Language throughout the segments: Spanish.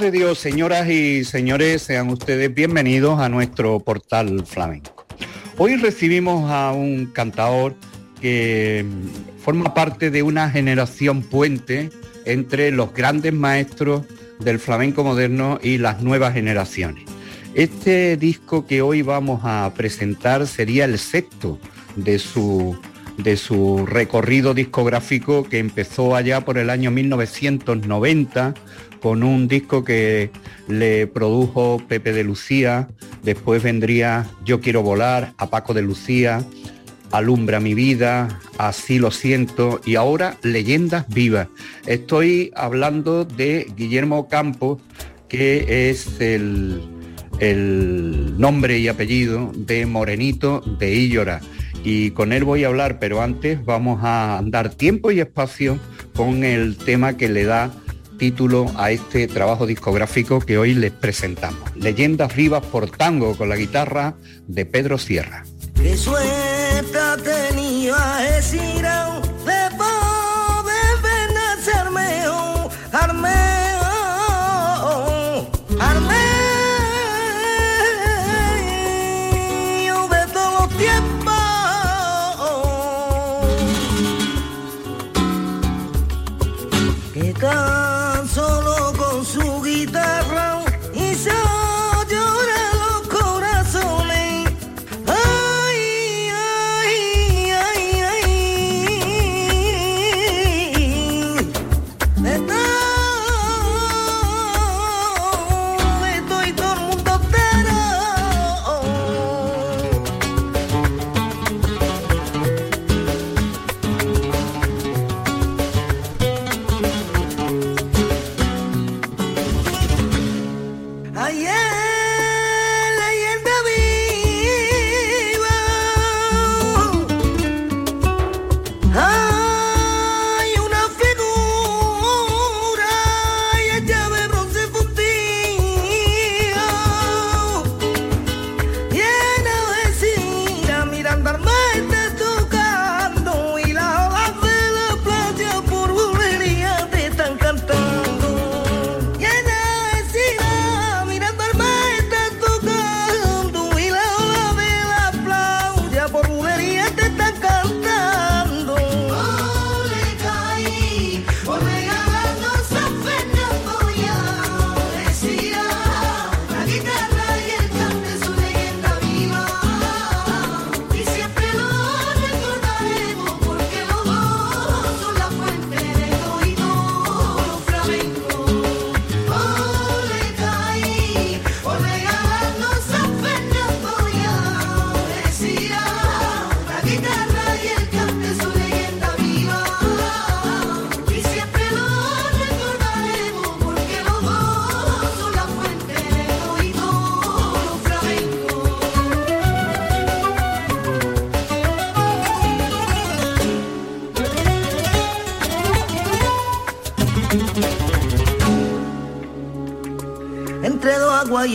De Dios, señoras y señores, sean ustedes bienvenidos a nuestro portal flamenco. Hoy recibimos a un cantador que forma parte de una generación puente entre los grandes maestros del flamenco moderno y las nuevas generaciones. Este disco que hoy vamos a presentar sería el sexto de su, de su recorrido discográfico que empezó allá por el año 1990 con un disco que le produjo Pepe de Lucía, después vendría Yo quiero volar, a Paco de Lucía, Alumbra mi vida, Así lo siento y ahora Leyendas vivas. Estoy hablando de Guillermo Campos, que es el, el nombre y apellido de Morenito de Illora. Y con él voy a hablar, pero antes vamos a dar tiempo y espacio con el tema que le da título a este trabajo discográfico que hoy les presentamos. Leyendas vivas por tango con la guitarra de Pedro Sierra.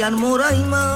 Julián Moraima.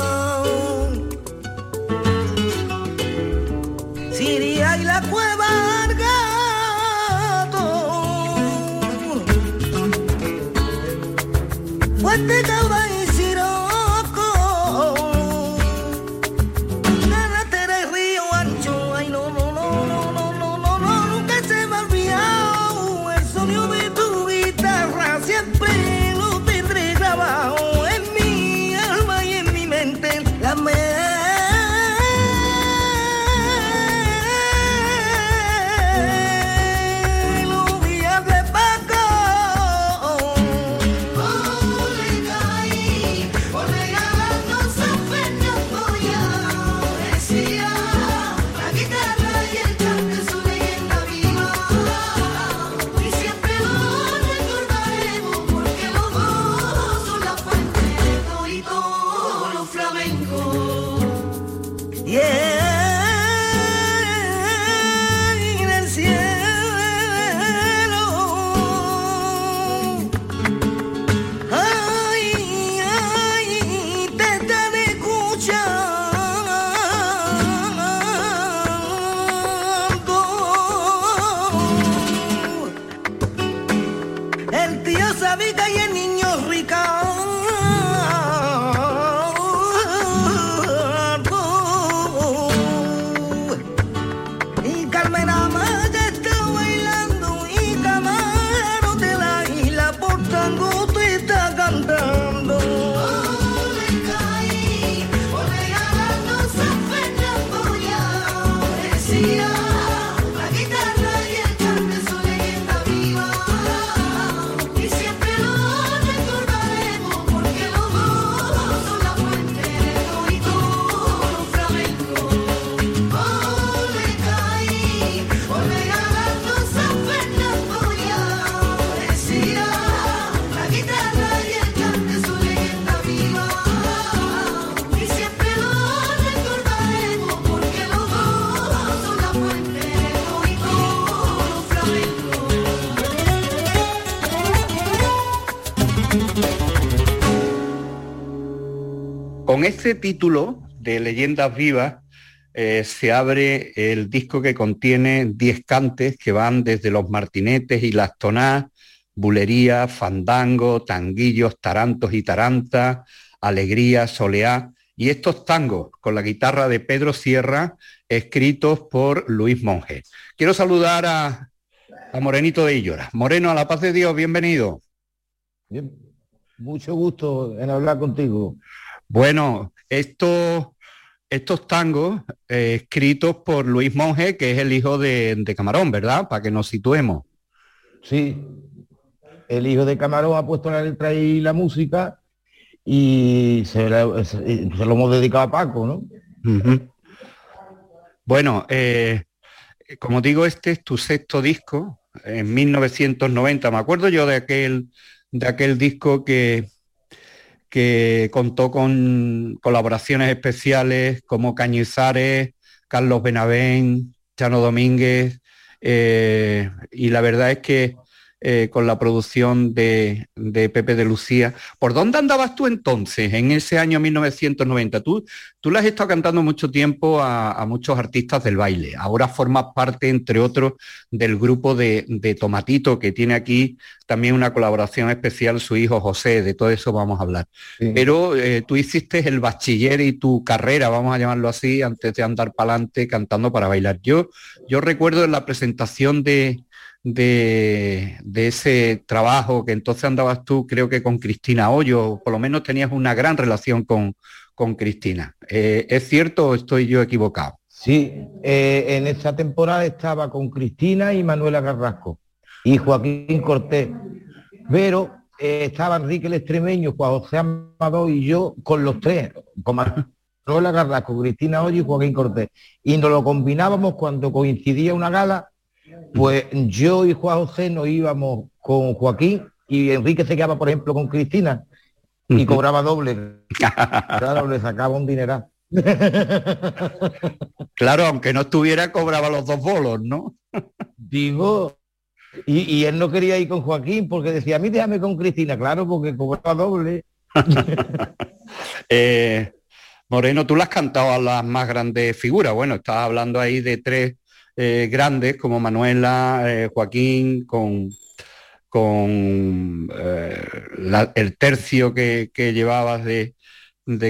Este título de Leyendas Vivas eh, se abre el disco que contiene 10 cantes que van desde los martinetes y las tonás, bulería, fandango, tanguillos, tarantos y tarantas, alegría, soleá, y estos tangos con la guitarra de Pedro Sierra, escritos por Luis Monge. Quiero saludar a, Morenito de Illora. Moreno, a la paz de Dios, bienvenido. mucho gusto en hablar contigo. Bueno, estos, estos tangos eh, escritos por Luis Monge, que es el hijo de, Camarón, ¿verdad? Para que nos situemos. Sí, el hijo de Camarón ha puesto la letra y la música y se, lo hemos dedicado a Paco, ¿no? Bueno, eh, como digo, este es tu sexto disco, en 1990. Me acuerdo yo de aquel, de aquel disco que, que contó con colaboraciones especiales como Cañizares, Carlos Benavén, Chano Domínguez, eh, y la verdad es que eh, con la producción de, Pepe de Lucía. ¿Por dónde andabas tú entonces, en ese año 1990? Tú, tú le has estado cantando mucho tiempo a, muchos artistas del baile. Ahora formas parte, entre otros, del grupo de, Tomatito, que tiene aquí también una colaboración especial su hijo José, de todo eso vamos a hablar. Pero eh, tú hiciste el bachiller y tu carrera, vamos a llamarlo así, antes de andar para adelante cantando para bailar. Yo, yo recuerdo en la presentación de, de, ese trabajo que entonces andabas tú, creo que con Cristina Hoyo, por lo menos tenías una gran relación con, con Cristina. Eh, ¿Es cierto o estoy yo equivocado? Sí, eh, en esa temporada estaba con Cristina y Manuela Carrasco y Joaquín Cortés, pero eh, estaba Enrique el Extremeño, Juan José Amado y yo con los tres, con Manuela Carrasco, Cristina Hoyo y Joaquín Cortés. Y nos lo combinábamos cuando coincidía una gala pues yo y Juan José nos íbamos con Joaquín y Enrique se quedaba, por ejemplo, con Cristina y cobraba doble. claro, le sacaba un dineral. claro, aunque no estuviera, cobraba los dos bolos, ¿no? Digo, y, él no quería ir con Joaquín porque decía, a mí déjame con Cristina, claro, porque cobraba doble. Eh, Moreno, tú le has cantado a las más grandes figuras. Bueno, estabas hablando ahí de tres eh, grandes como Manuela, eh, Joaquín, con, con eh, el tercio que, llevabas de,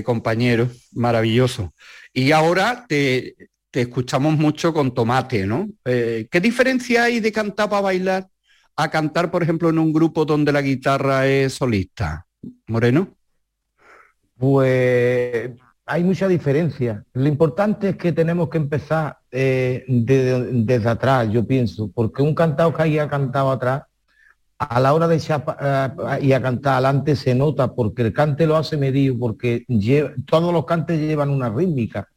compañeros, maravilloso. Y ahora te, escuchamos mucho con Tomate, ¿no? ¿Qué diferencia hay de cantar para bailar a cantar, por ejemplo, en un grupo donde la guitarra es solista? Moreno. Pues hay mucha diferencia. Lo importante es que tenemos que empezar eh, desde atrás, yo pienso, porque un cantado que haya cantado atrás, a la hora de echar eh, y a cantar adelante se nota, porque el cante lo hace medido, porque todos los cantes llevan una rítmica.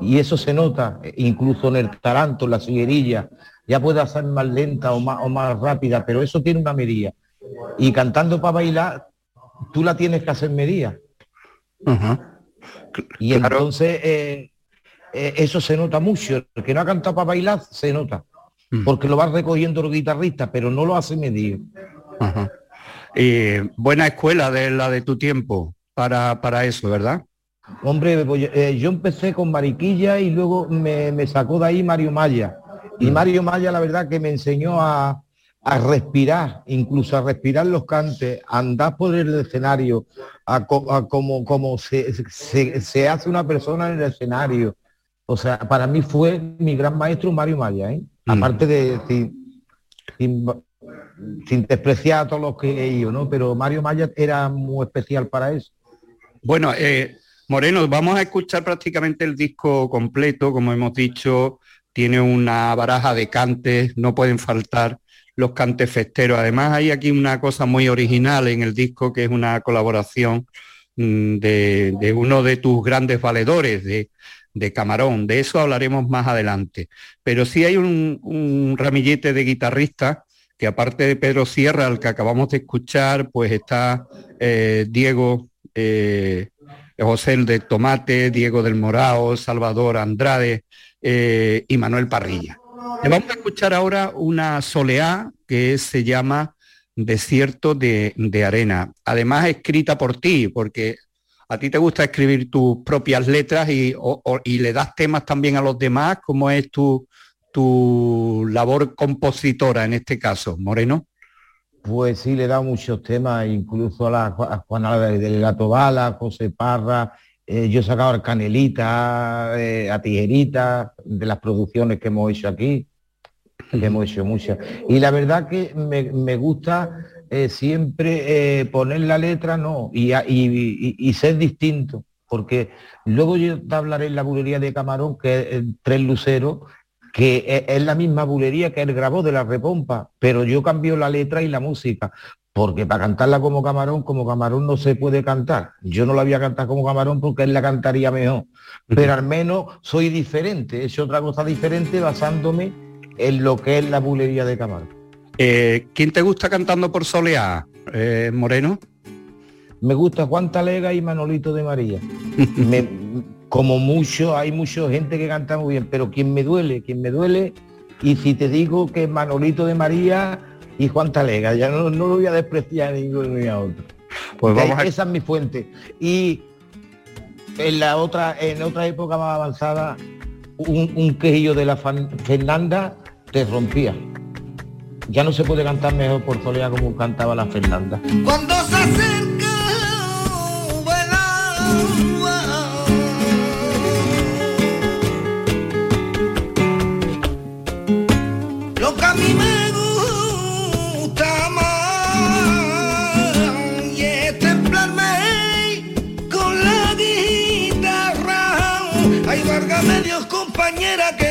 Y eso se nota, incluso en el taranto, en la siguerilla, ya puede ser más lenta o más, o más rápida, pero eso tiene una medida. Y cantando para bailar, tú la tienes que hacer medida. Y entonces eh, eh, eso se nota mucho. El que no ha cantado para bailar se nota. Mm. Porque lo va recogiendo el guitarrista, pero no lo hace medir. buena escuela de la de tu tiempo para, para eso, ¿verdad? Hombre, pues, eh, yo empecé con Mariquilla y luego me, me, sacó de ahí Mario Maya. Y mm. Mario Maya, la verdad, que me enseñó a, a respirar, incluso a respirar los cantes, a andar por el escenario, a, como, como se, se, hace una persona en el escenario. O sea, para mí fue mi gran maestro Mario Maya, ¿eh? Mm. aparte de sin, sin, despreciar a todos los que ido, ¿no? Pero Mario Maya era muy especial para eso. Bueno, eh, Moreno, vamos a escuchar prácticamente el disco completo, como hemos dicho, tiene una baraja de cantes, no pueden faltar los cantes festeros. Además hay aquí una cosa muy original en el disco que es una colaboración mm, de, uno de tus grandes valedores, de, Camarón. De eso hablaremos más adelante. Pero sí hay un, ramillete de guitarristas que aparte de Pedro Sierra, al que acabamos de escuchar, pues está eh, Diego eh, José el de Tomate, Diego del Morao, Salvador Andrade eh, y Manuel Parrilla. Vamos a escuchar ahora una soleá que se llama Desierto de, Arena. Además escrita por ti, porque ¿A ti te gusta escribir tus propias letras y, le das temas también a los demás? ¿Cómo es tu, tu labor compositora en este caso, Moreno? Pues sí, le da muchos temas, incluso a, la, Juana del Gato Bala, José Parra, eh, yo he sacado a Canelita, eh, a Tijerita, de las producciones que hemos hecho aquí, que hemos hecho muchas. Y la verdad que me, gusta eh, siempre poner la letra, no, y, y, ser distinto, porque luego yo hablaré en la bulería de Camarón, que es Tres Luceros, que es la misma bulería que él grabó de la repompa, pero yo cambio la letra y la música, porque para cantarla como camarón, como camarón no se puede cantar. Yo no la voy a cantar como camarón porque él la cantaría mejor, pero al menos soy diferente, es otra cosa diferente basándome en lo que es la bulería de camarón. Eh, ¿Quién te gusta cantando por soleá, eh, Moreno? Me gusta Juan Talega y Manolito de María. como mucho, hay mucha gente que canta muy bien, pero quien me duele, quien me duele, y si te digo que Manolito de María y Juan Talega, ya no, lo voy a despreciar ni ninguno ni a otro. Pues vamos Esa es mi fuente. Y en la otra, en otra época más avanzada, un, un quejillo de la Fernanda te rompía. Ya no se puede cantar mejor por soledad como cantaba la Fernanda. Cuando se acerca, que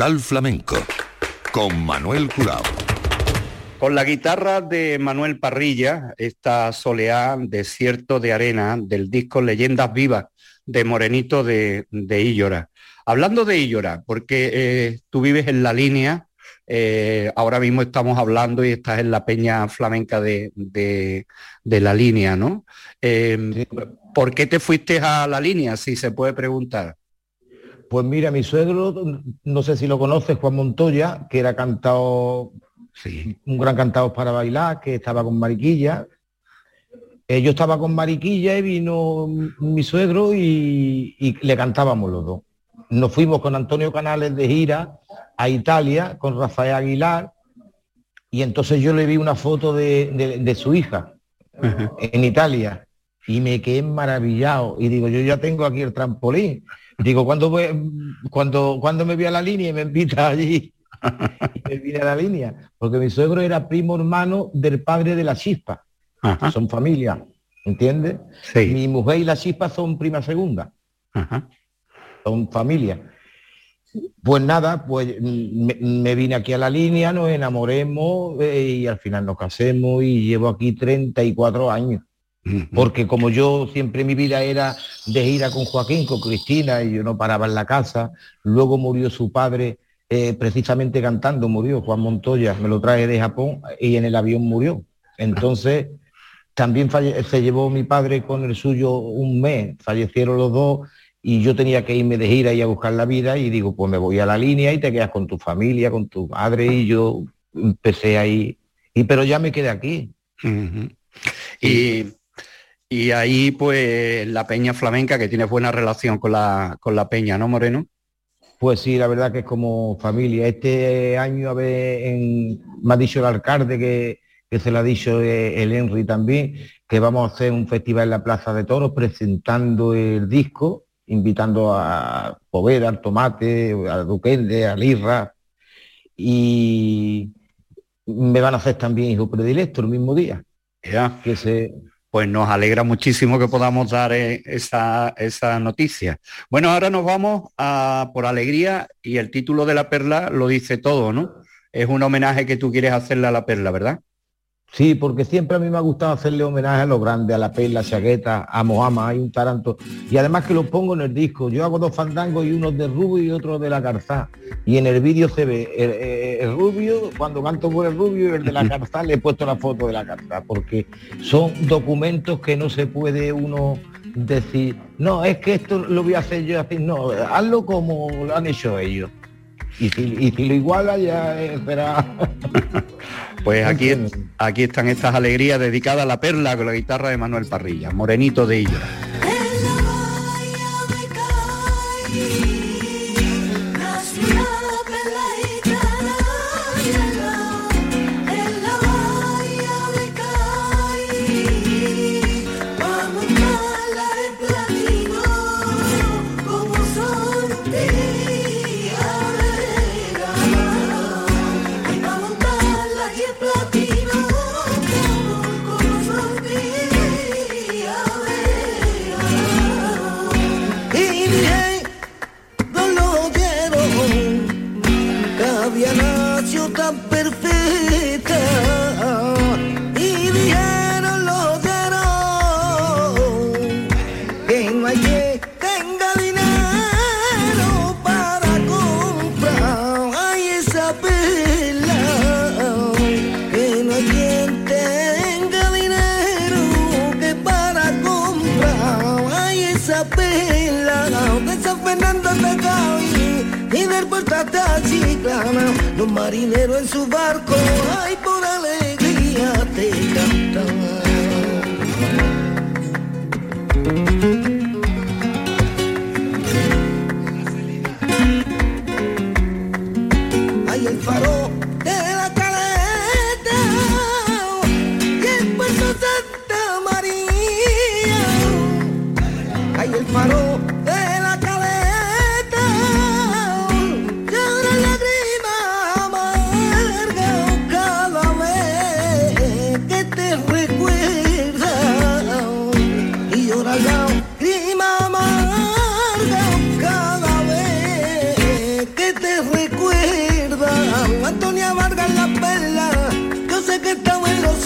Portal Flamenco con Manuel Curao. Con la guitarra de Manuel Parrilla, esta soleá Desierto de Arena del disco Leyendas Vivas de Morenito de, de Illora. Hablando de Illora, porque eh, tú vives en la línea, eh, ahora mismo estamos hablando y estás en la peña flamenca de, la línea, ¿no? Eh, ¿Por qué te fuiste a la línea, si se puede preguntar? Pues mira, mi suegro, no sé si lo conoces, Juan Montoya, que era cantado, un gran cantado para bailar, que estaba con Mariquilla. Eh, yo estaba con Mariquilla y vino mi suegro y, le cantábamos los dos. Nos fuimos con Antonio Canales de gira a Italia con Rafael Aguilar y entonces yo le vi una foto de, su hija en Italia y me quedé maravillado y digo, yo ya tengo aquí el trampolín Digo, ¿cuándo, cuando, cuando me vi a la línea y me invita allí? y me vine a la línea. Porque mi suegro era primo hermano del padre de la chispa. Son familia, ¿entiendes? Mi mujer y la chispa son prima segunda. Son familia. Pues nada, pues me, vine aquí a la línea, nos enamoremos eh, y al final nos casemos y llevo aquí 34 años. Porque como yo siempre mi vida era de gira con Joaquín, con Cristina, y yo no paraba en la casa, luego murió su padre eh, precisamente cantando, murió Juan Montoya, me lo traje de Japón y en el avión murió. Entonces, también se llevó mi padre con el suyo un mes, fallecieron los dos y yo tenía que irme de gira y a buscar la vida y digo, pues me voy a la línea y te quedas con tu familia, con tu madre y yo empecé ahí, y pero ya me quedé aquí. Y y ahí, pues, la peña flamenca, que tiene buena relación con la, con la peña, ¿no, Moreno? Pues sí, la verdad que es como familia. Este año, a ver, en, me ha dicho el alcalde que, se lo ha dicho eh, el Henry también, que vamos a hacer un festival en la Plaza de Toros presentando el disco, invitando a Poveda, al Tomate, al Duquende, a Lirra, y me van a hacer también hijo predilecto el mismo día. Ya. Que se, pues nos alegra muchísimo que podamos dar eh, esa, esa, noticia. Bueno, ahora nos vamos a Por Alegría y el título de la perla lo dice todo, ¿no? Es un homenaje que tú quieres hacerle a la perla, ¿verdad? Sí, porque siempre a mí me ha gustado hacerle homenaje a los grandes, a la Perla, a Chagueta, a Mohamed, hay un taranto. Y además que lo pongo en el disco. Yo hago dos fandangos y uno de Rubio y otro de la Carzá. Y en el vídeo se ve el, Rubio, cuando canto por el Rubio y el de la Carzá le he puesto la foto de la Carzá, porque son documentos que no se puede uno decir, no, es que esto lo voy a hacer yo así. No, hazlo como lo han hecho ellos. Y si, lo iguala ya será... Pues aquí, aquí están estas alegrías dedicadas a la perla con la guitarra de Manuel Parrilla, Morenito de Illora.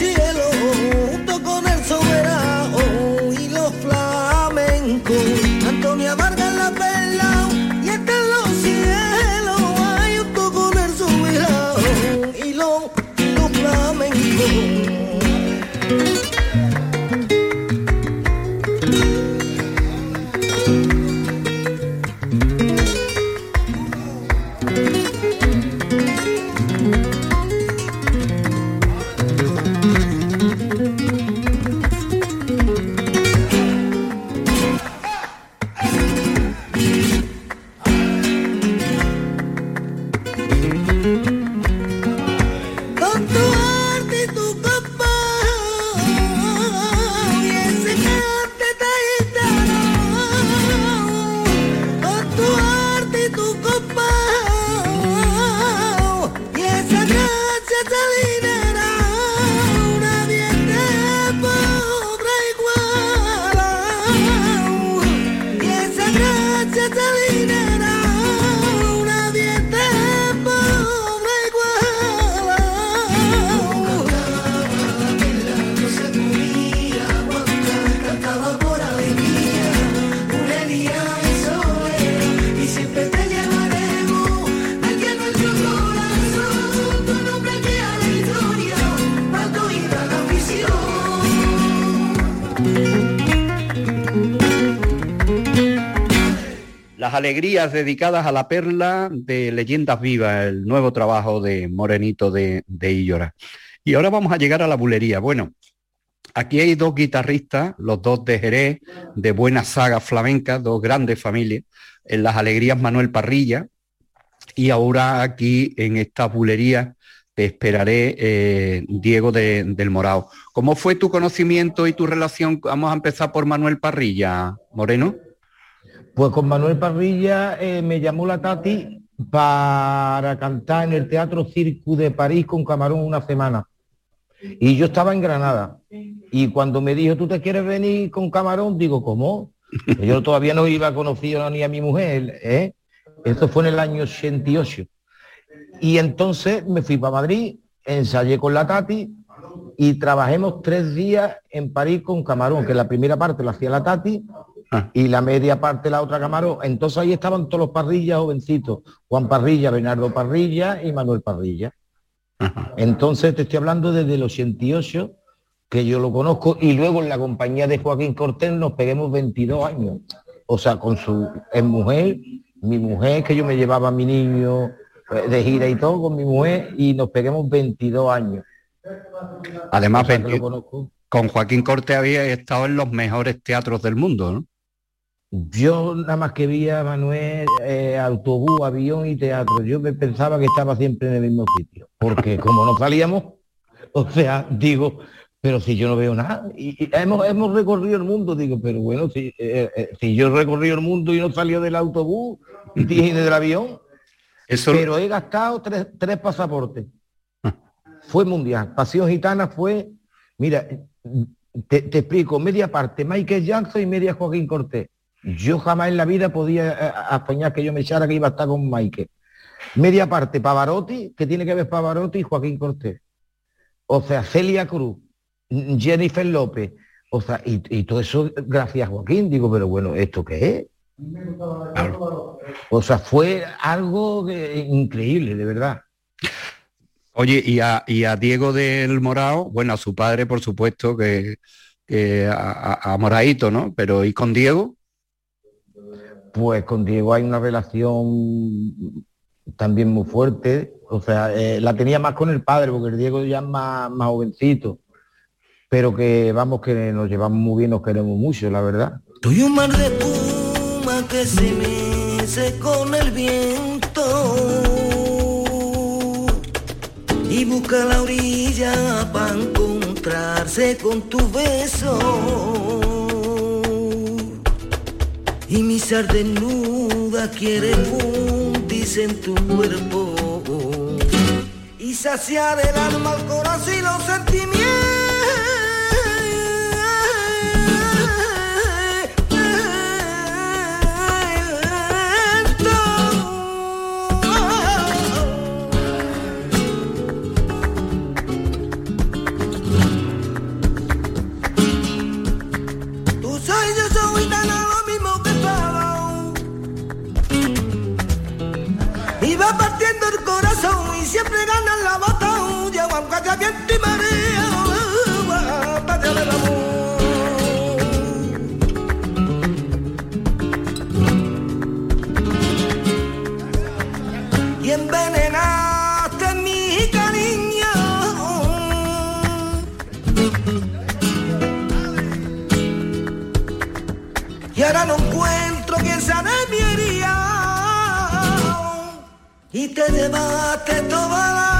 Yeah. Alegrías dedicadas a la perla de Leyendas Vivas, el nuevo trabajo de Morenito de, de Illora. Y ahora vamos a llegar a la bulería. Bueno, aquí hay dos guitarristas, los dos de Jerez, de buenas sagas flamencas, dos grandes familias. En las alegrías Manuel Parrilla y ahora aquí en esta bulería te esperaré eh, Diego de- del Morao. ¿Cómo fue tu conocimiento y tu relación? Vamos a empezar por Manuel Parrilla, Moreno. Pues con Manuel Parrilla eh, me llamó la Tati para cantar en el Teatro Circu de París con Camarón una semana. Y yo estaba en Granada. Y cuando me dijo, ¿tú te quieres venir con Camarón? Digo, ¿cómo? Que Yo todavía no iba conocido ni a mi mujer. ¿eh? Esto fue en el año 88. Y entonces me fui para Madrid, ensayé con la Tati y trabajemos tres días en París con Camarón, que la primera parte la hacía la Tati Ah. y la media parte la otra Camarón. Entonces ahí estaban todos los parrillas jovencitos, Juan Parrilla, Bernardo Parrilla y Manuel Parrilla. Ajá. Entonces te estoy hablando desde el 88, que yo lo conozco, y luego en la compañía de Joaquín Cortés nos peguemos 22 años. O sea, con su es mujer, mi mujer, que yo me llevaba a mi niño eh, de gira y todo con mi mujer, y nos peguemos 22 años. Además, O sea, que 20 lo conozco. con Joaquín Corte había estado en los mejores teatros del mundo, ¿no? Yo nada más que vi a Manuel eh, autobús, avión y teatro. Yo me pensaba que estaba siempre en el mismo sitio. Porque como no salíamos, o sea, digo, pero si yo no veo nada. Y, y hemos, hemos recorrido el mundo, digo, pero bueno, si, eh, eh, si yo he recorrido el mundo y no salió del autobús y del avión, Eso, pero he gastado tres, tres pasaportes. Fue mundial. Pasión Gitana fue, mira, te, te explico, media parte Michael Jackson y media Joaquín Cortés. Yo jamás en la vida podía eh, apañar que yo me echara que iba a estar con Michael. Media parte Pavarotti, que tiene que ver Pavarotti y Joaquín Cortés. O sea, Celia Cruz, Jennifer López. O sea, y, y todo eso gracias a Joaquín. Digo, pero bueno, ¿esto qué es? O sea, fue algo que- increíble, de verdad. oye, y a, y a Diego del Morao, bueno, a su padre, por supuesto, que, a- a Moraito, ¿no? Pero ¿y con Diego? Pues con Diego hay una relación también muy fuerte. O sea, eh, la tenía más con el padre, porque el Diego ya es más, más jovencito. Pero que vamos, que nos llevamos muy bien, nos queremos mucho, la verdad. Soy un mar de espuma que se mece con el viento y busca la orilla para encontrarse con tu beso. Y mi ser desnuda quiere fundirse en tu cuerpo y saciar el alma, el corazón y los sentimientos. El corazón y siempre gana la batalla, aunque haya viento te llevaste toda la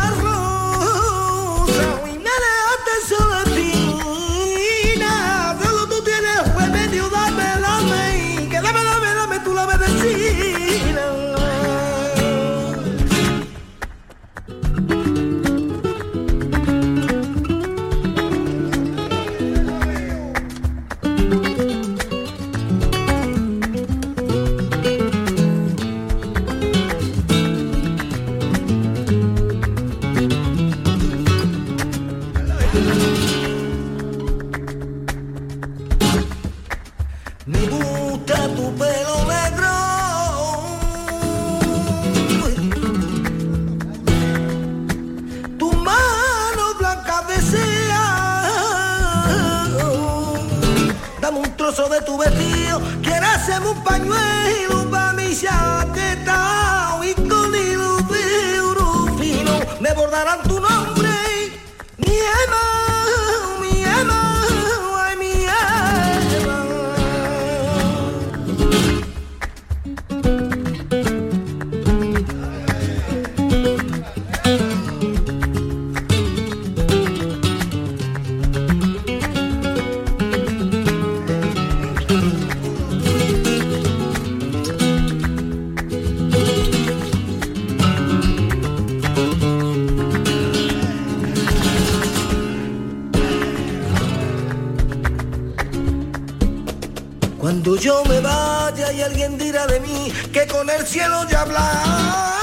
y alguien dirá de mí que con el cielo ya Y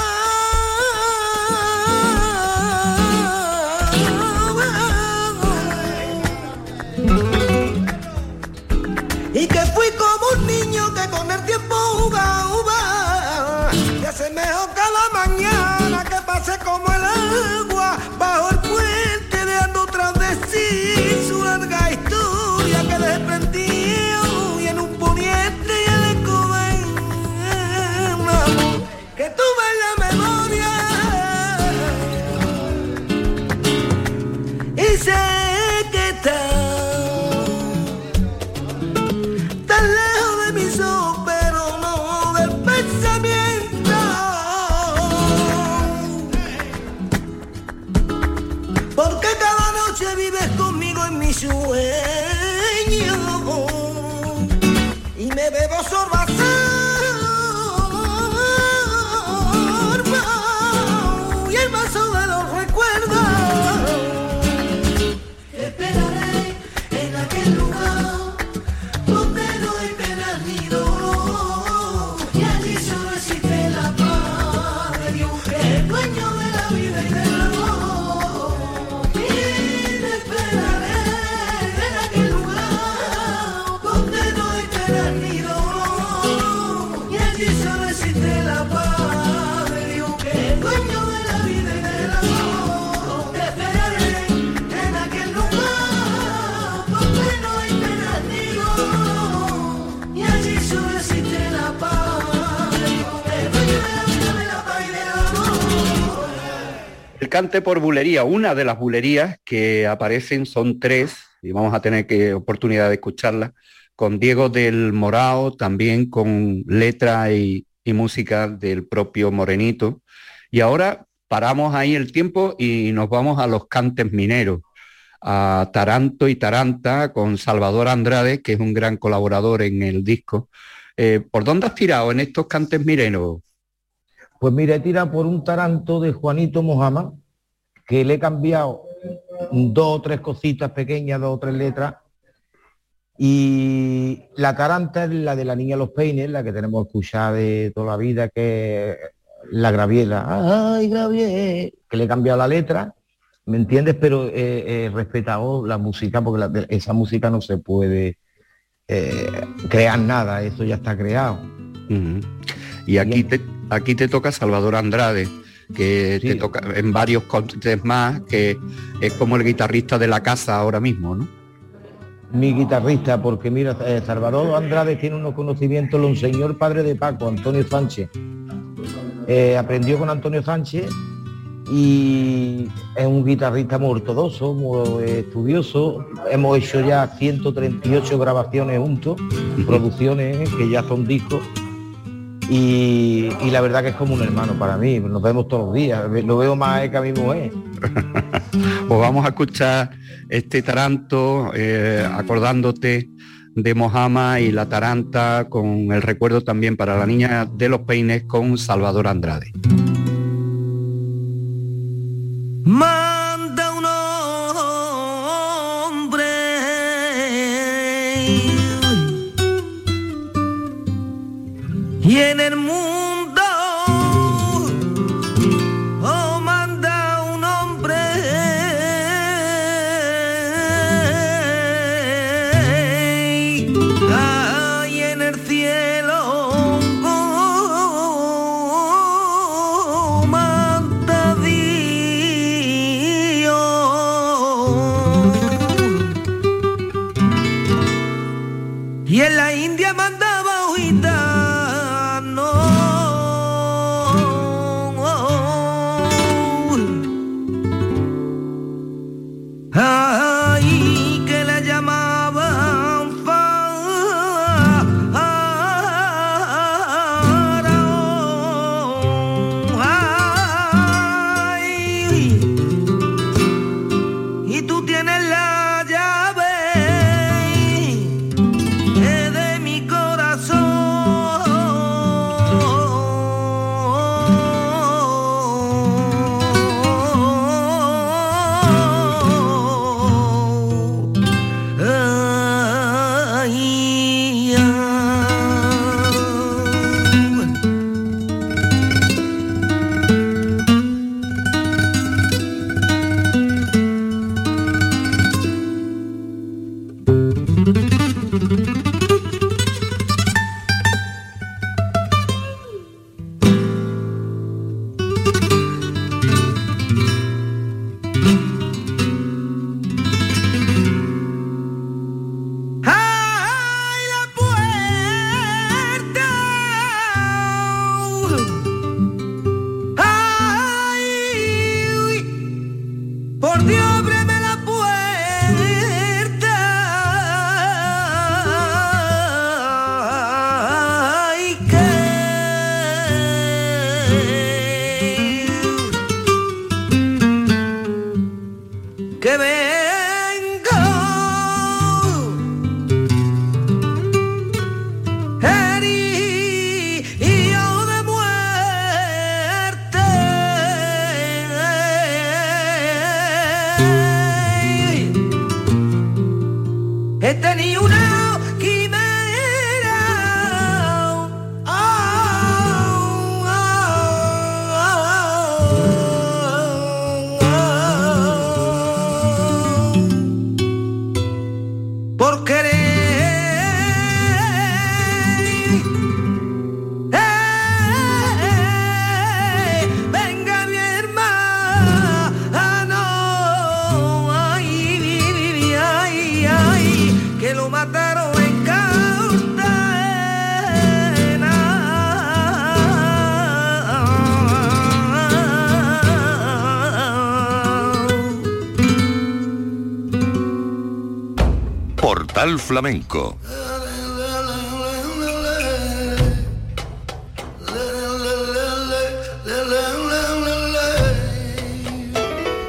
Cante por bulería, una de las bulerías que aparecen son tres, y vamos a tener que oportunidad de escucharla, con Diego del Morao, también con letra y, música del propio Morenito. Y ahora paramos ahí el tiempo y nos vamos a los cantes mineros, a Taranto y Taranta con Salvador Andrade, que es un gran colaborador en el disco. Eh, ¿Por dónde has tirado en estos cantes mineros? Pues mira, he tirado por un taranto de Juanito Mojama, que le he cambiado dos o tres cositas pequeñas, dos o tres letras. Y la taranta es la de la niña Los Peines, la que tenemos escuchada de toda la vida, que es la graviela. Ay, que le he cambiado la letra, ¿me entiendes? Pero he, he respetado la música, porque la- esa música no se puede eh, crear nada, eso ya está creado. Y aquí te, aquí te toca Salvador Andrade, que te toca en varios contes más, que es como el guitarrista de la casa ahora mismo, ¿no? mi guitarrista, porque mira, eh, Salvador Andrade tiene unos conocimientos, lo enseñó el padre de Paco, Antonio Sánchez. Eh, aprendió con Antonio Sánchez y es un guitarrista muy ortodoxo, muy estudioso. Hemos hecho ya 138 grabaciones juntos, producciones que ya son discos. Y, la verdad que es como un hermano para mí, nos vemos todos los días, lo veo más que a mi mujer. Pues vamos a escuchar este taranto eh, acordándote de Mojama y la taranta con el recuerdo también para la niña de los peines con Salvador Andrade. Y en el mundo Flamenco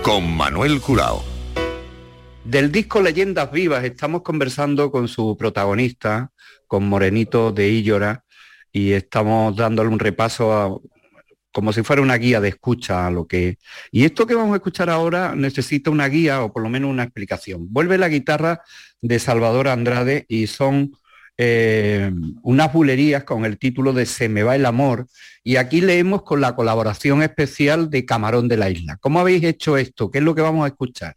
con Manuel Curao. Del disco Leyendas Vivas estamos conversando con su protagonista, con Morenito de Illora, y estamos dándole un repaso a- como si fuera una guía de escucha a lo que... Y esto que vamos a escuchar ahora necesita una guía o por lo menos una explicación. Vuelve la guitarra de Salvador Andrade y son eh, unas bulerías con el título de Se me va el amor. Y aquí leemos con la colaboración especial de Camarón de la Isla. ¿Cómo habéis hecho esto? ¿Qué es lo que vamos a escuchar?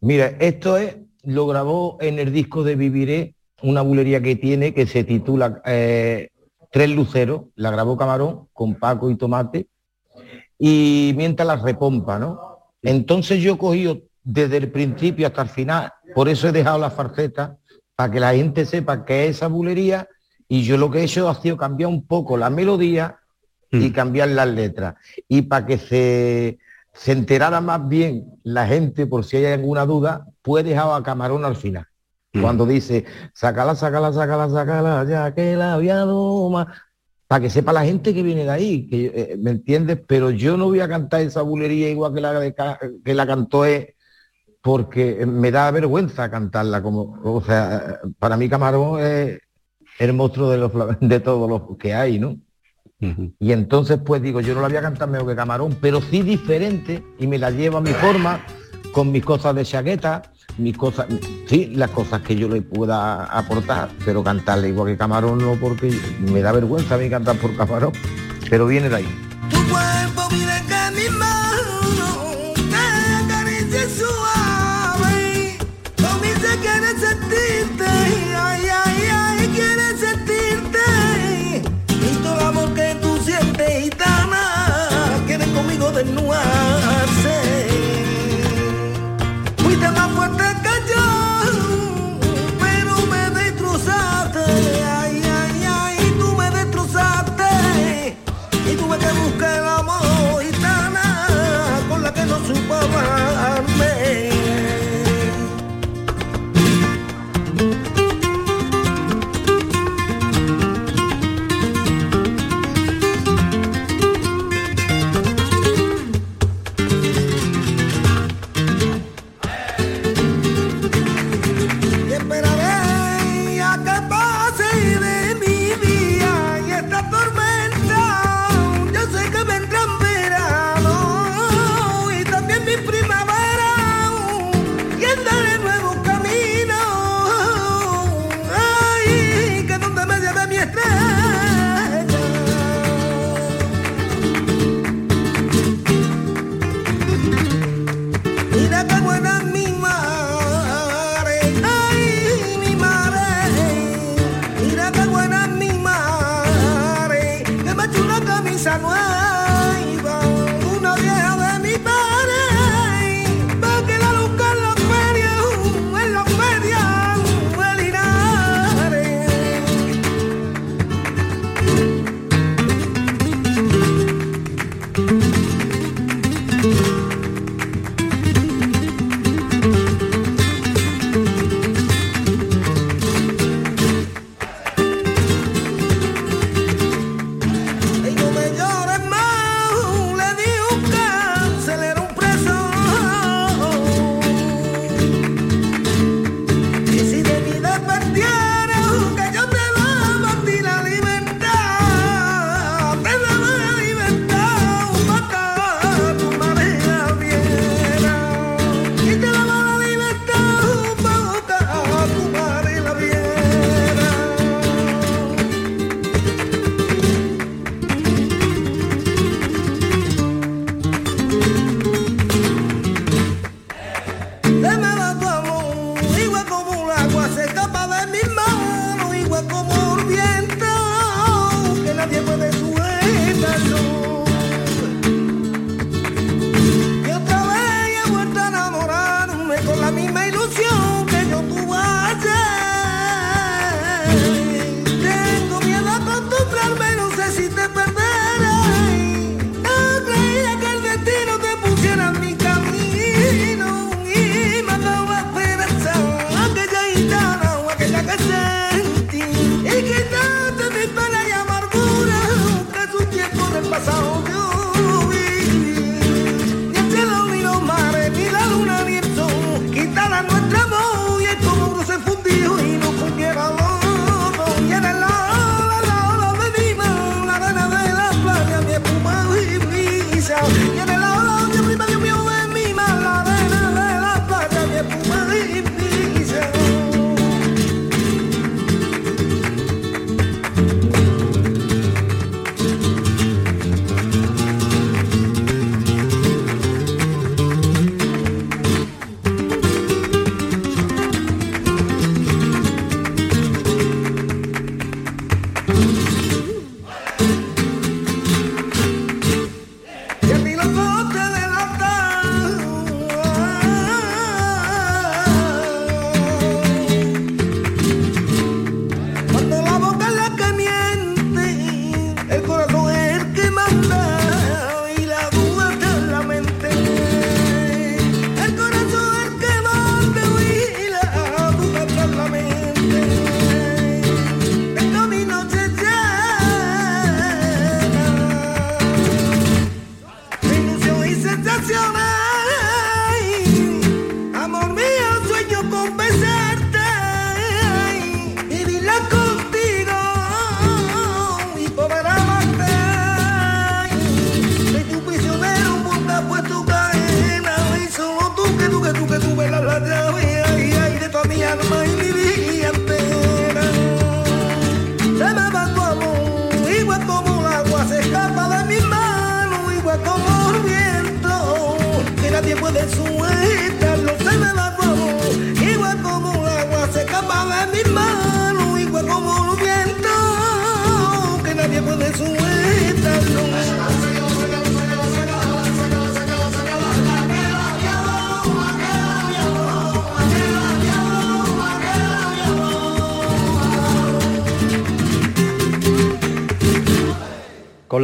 Mira, esto es, lo grabó en el disco de Viviré, una bulería que tiene que se titula eh, Tres Luceros, la grabó Camarón con Paco y Tomate, y mientras la repompa, ¿no? Entonces yo he cogido desde el principio hasta el final, por eso he dejado la farceta, para que la gente sepa que es esa bulería, y yo lo que he hecho ha sido cambiar un poco la melodía y Mm. cambiar las letras. Y para que se, se enterara más bien la gente, por si hay alguna duda, pues he dejado a Camarón al final. Mm. Cuando dice, sácala, sácala, sácala, sácala, ya que la había. Para que sepa la gente que viene de ahí, que, eh, ¿me entiendes? Pero yo no voy a cantar esa bulería igual que la, de que la cantó él, porque me da vergüenza cantarla. como O sea, para mí Camarón es el monstruo de, los, de todos los que hay, ¿no? Y entonces pues digo, yo no la voy a cantar mejor que Camarón, pero sí diferente y me la llevo a mi forma, con mis cosas de chaqueta, mis cosas, sí, las cosas que yo le pueda aportar, pero cantarle igual que Camarón no, porque me da vergüenza a mí cantar por Camarón, pero viene de ahí.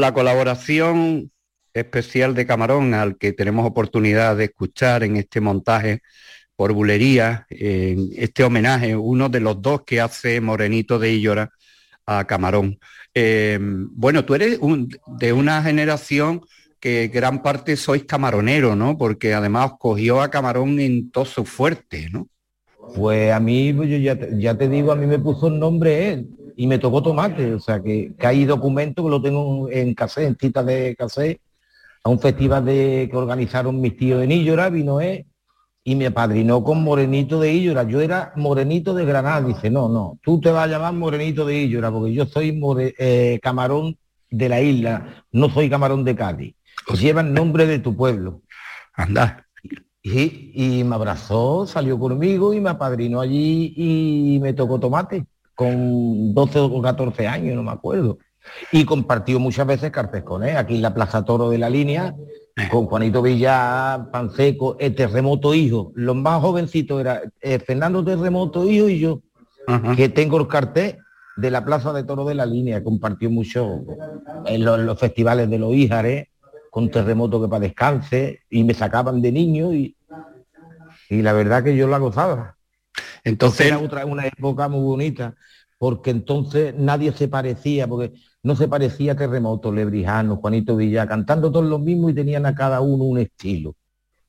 La colaboración especial de Camarón, al que tenemos oportunidad de escuchar en este montaje por bulería, en este homenaje, uno de los dos que hace Morenito de Illora a Camarón. Eh, bueno, tú eres un- de una generación que gran parte sois camaroneros, ¿no? Porque además cogió a Camarón en todo su fuerte, ¿no? Pues a mí, pues yo ya te, ya te digo, a mí me puso el nombre y me tocó tomate, o sea que, que hay documentos que lo tengo en cassette, en citas de cassette, a un festival de, que organizaron mis tíos en Illora, vino él y me apadrinó con Morenito de Illora. Yo era Morenito de Granada, dice, no, no, tú te vas a llamar Morenito de Illora, porque yo soy more- eh, camarón de la isla, no soy camarón de Cádiz. Lleva el nombre de tu pueblo. Anda. Y, y me abrazó, salió conmigo y me apadrinó allí y me tocó tomate con 12 o 14 años, no me acuerdo. Y compartió muchas veces carpes con él, aquí en la Plaza Toro de la línea, con Juanito Villa, Panseco, el Terremoto Hijo. Los más jovencitos era eh, Fernando Terremoto Hijo y yo, Ajá. que tengo el cartel de la Plaza de Toro de la línea, compartió mucho en los, los festivales de los Íjares, con Terremoto que para descanse, y me sacaban de niño y, y la verdad que yo la gozaba. Entonces, era otra una época muy bonita, porque entonces nadie se parecía, porque no se parecía a Terremoto, Lebrijano, Juanito Villa, cantando todos los mismos y tenían a cada uno un estilo.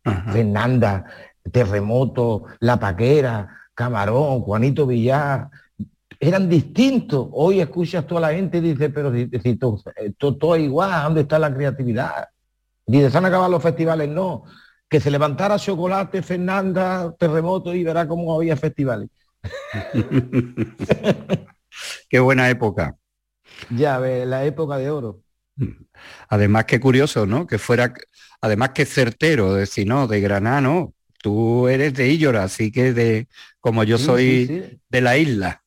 Ajá. Fernanda, Terremoto, La Paquera, Camarón, Juanito Villar, eran distintos. Hoy escuchas toda la gente y dice, pero si, si to- eh, todo, es igual, ¿dónde está la creatividad? Dice, se han acabado los festivales, no. Que se levantara Chocolate, Fernanda, Terremoto y verá cómo había festivales. qué buena época. Ya la época de oro. Además, qué curioso, ¿no? Que fuera, además que certero, decir, no, de Granada, no. Tú eres de Illora, así que de, como yo soy sí, sí. de la isla.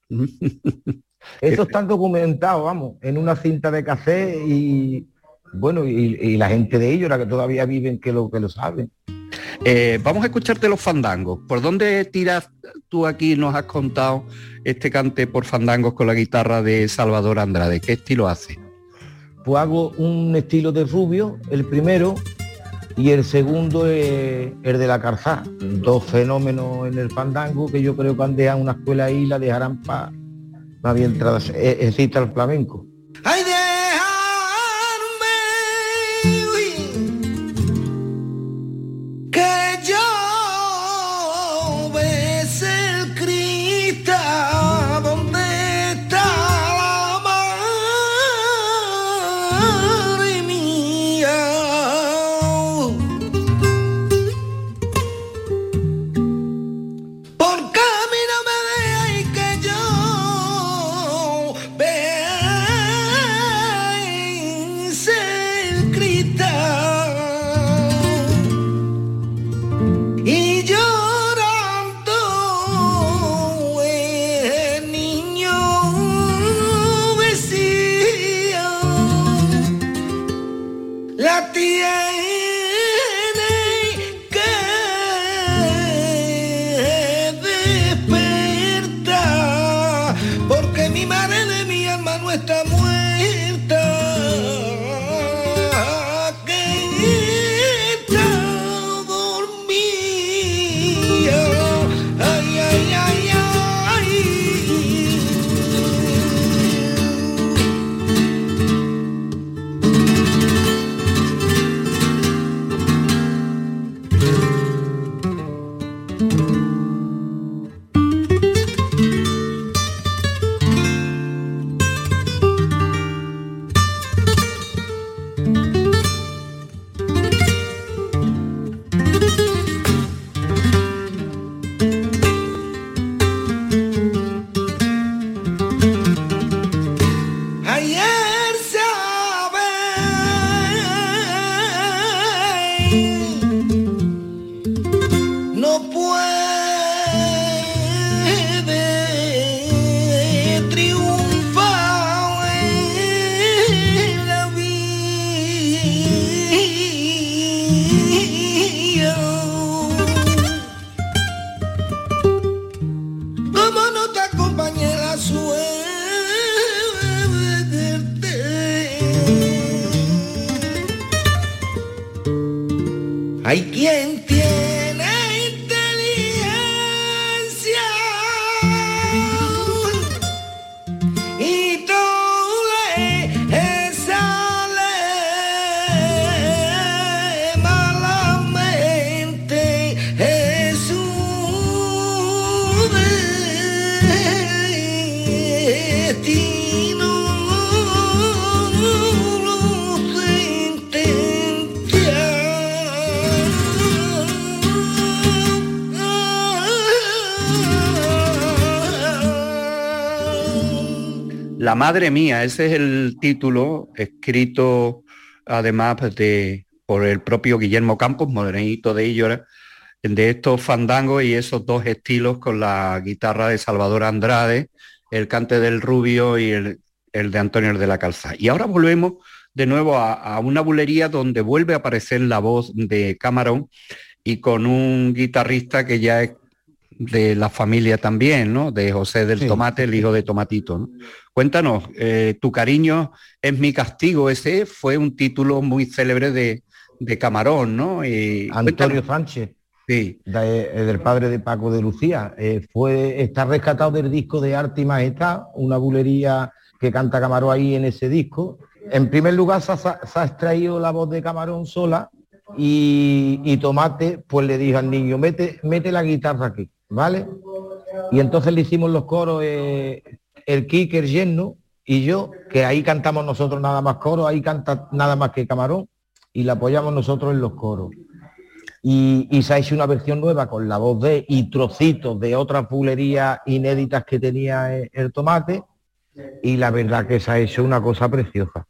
Eso está documentado, vamos, en una cinta de café y bueno, y, y la gente de ellos, la que todavía viven, que lo que lo saben. Eh, vamos a escucharte los fandangos. ¿Por dónde tiras tú aquí? Nos has contado este cante por fandangos con la guitarra de Salvador Andrade. ¿Qué estilo hace? Pues hago un estilo de rubio, el primero, y el segundo es el de la Carzá. Dos fenómenos en el fandango que yo creo que han dejado una escuela ahí la dejarán para más bien eh, excita el flamenco. No puede Madre Mía, ese es el título escrito además de, por el propio Guillermo Campos, morenito de Illora, de estos fandangos y esos dos estilos con la guitarra de Salvador Andrade, el cante del Rubio y el, el de Antonio de la Calza. Y ahora volvemos de nuevo a, a una bulería donde vuelve a aparecer la voz de Camarón y con un guitarrista que ya es de la familia también, ¿no? De José del Sí. Tomate, el hijo de Tomatito. ¿no? Cuéntanos, eh, Tu cariño es mi castigo, ese fue un título muy célebre de, de Camarón, ¿no? Y Antonio cuéntanos- Sánchez, Sí, de- eh, del padre de Paco de Lucía. Eh, fue, está rescatado del disco de Arte y Majestad, una bulería que canta Camarón ahí en ese disco. En primer lugar se ha, se ha extraído la voz de Camarón sola y, y Tomate pues le dijo al niño, mete, mete la guitarra aquí, ¿vale? Y entonces le hicimos los coros eh, el Kike, el y yo, que ahí cantamos nosotros nada más coros, ahí canta nada más que Camarón y la apoyamos nosotros en los coros y, y se ha hecho una versión nueva con la voz de y trocitos de otras bulerías inéditas que tenía el, el tomate y la verdad que se ha hecho una cosa preciosa.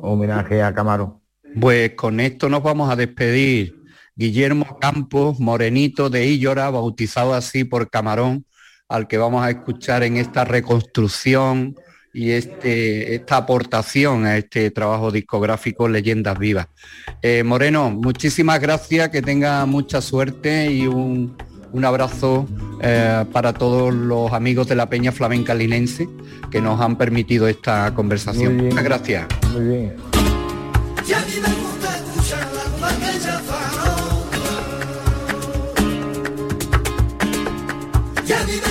Homenaje a Camarón. pues con esto nos vamos a despedir. Guillermo Campos, morenito de Illora, bautizado así por Camarón, al que vamos a escuchar en esta reconstrucción y este, esta aportación a este trabajo discográfico Leyendas Vivas. Eh, Moreno, muchísimas gracias, que tenga mucha suerte y un, un abrazo eh, para todos los amigos de la Peña Flamenca Linense que nos han permitido esta conversación. Muchas gracias. Muy bien. Candyman.